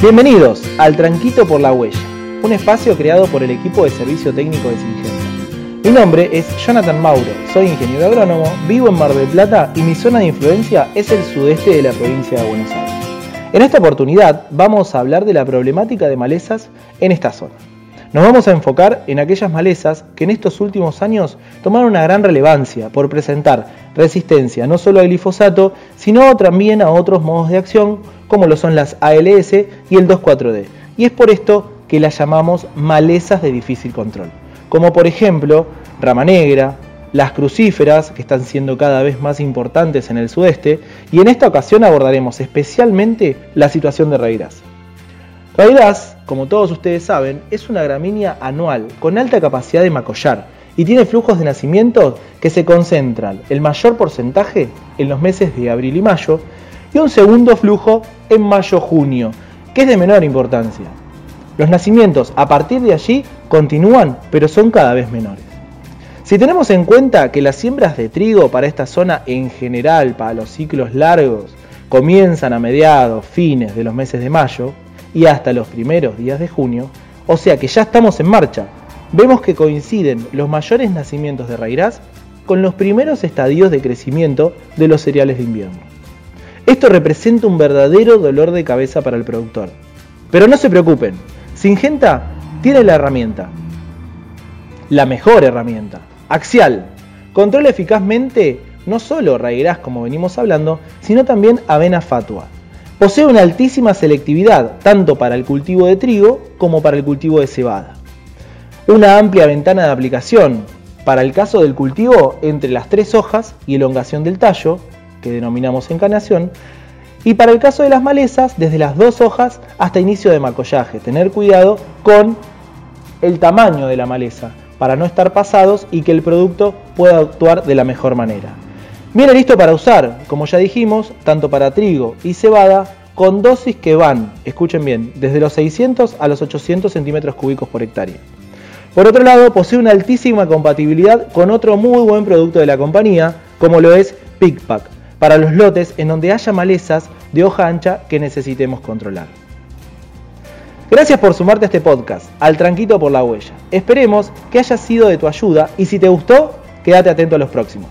Bienvenidos al Tranquito por la Huella, un espacio creado por el equipo de servicio técnico de Singenta. Mi nombre es Jonathan Mauro, soy ingeniero agrónomo, vivo en Mar del Plata y mi zona de influencia es el sudeste de la provincia de Buenos Aires. En esta oportunidad vamos a hablar de la problemática de malezas en esta zona. Nos vamos a enfocar en aquellas malezas que en estos últimos años tomaron una gran relevancia por presentar resistencia no solo al glifosato, sino también a otros modos de acción como lo son las ALS y el 2,4-D. Y es por esto que las llamamos malezas de difícil control, como por ejemplo rama negra, las crucíferas, que están siendo cada vez más importantes en el sudeste, y en esta ocasión abordaremos especialmente la situación de raíz. Raíz, como todos ustedes saben, es una gramínea anual con alta capacidad de macollar y tiene flujos de nacimiento que se concentran el mayor porcentaje en los meses de abril y mayo y un segundo flujo en mayo-junio, que es de menor importancia. Los nacimientos a partir de allí continúan, pero son cada vez menores. Si tenemos en cuenta que las siembras de trigo para esta zona en general, para los ciclos largos, comienzan a mediados, fines de los meses de mayo y hasta los primeros días de junio, o sea que ya estamos en marcha, vemos que coinciden los mayores nacimientos de raíz con los primeros estadios de crecimiento de los cereales de invierno. Esto representa un verdadero dolor de cabeza para el productor. Pero no se preocupen, Singenta tiene la herramienta, la mejor herramienta, Axial. Controla eficazmente no solo raigras como venimos hablando, sino también avena fatua. Posee una altísima selectividad tanto para el cultivo de trigo como para el cultivo de cebada. Una amplia ventana de aplicación para el caso del cultivo entre las tres hojas y elongación del tallo, que denominamos encarnación, y para el caso de las malezas, desde las dos hojas hasta inicio de macollaje. Tener cuidado con el tamaño de la maleza para no estar pasados y que el producto pueda actuar de la mejor manera. Viene listo para usar, como ya dijimos, tanto para trigo y cebada, con dosis que van, escuchen bien, desde los 600 a los 800 centímetros cúbicos por hectárea. Por otro lado, posee una altísima compatibilidad con otro muy buen producto de la compañía, como lo es PickPack, para los lotes en donde haya malezas de hoja ancha que necesitemos controlar. Gracias por sumarte a este podcast, al Tranquito por la Huella. Esperemos que haya sido de tu ayuda y si te gustó, quédate atento a los próximos.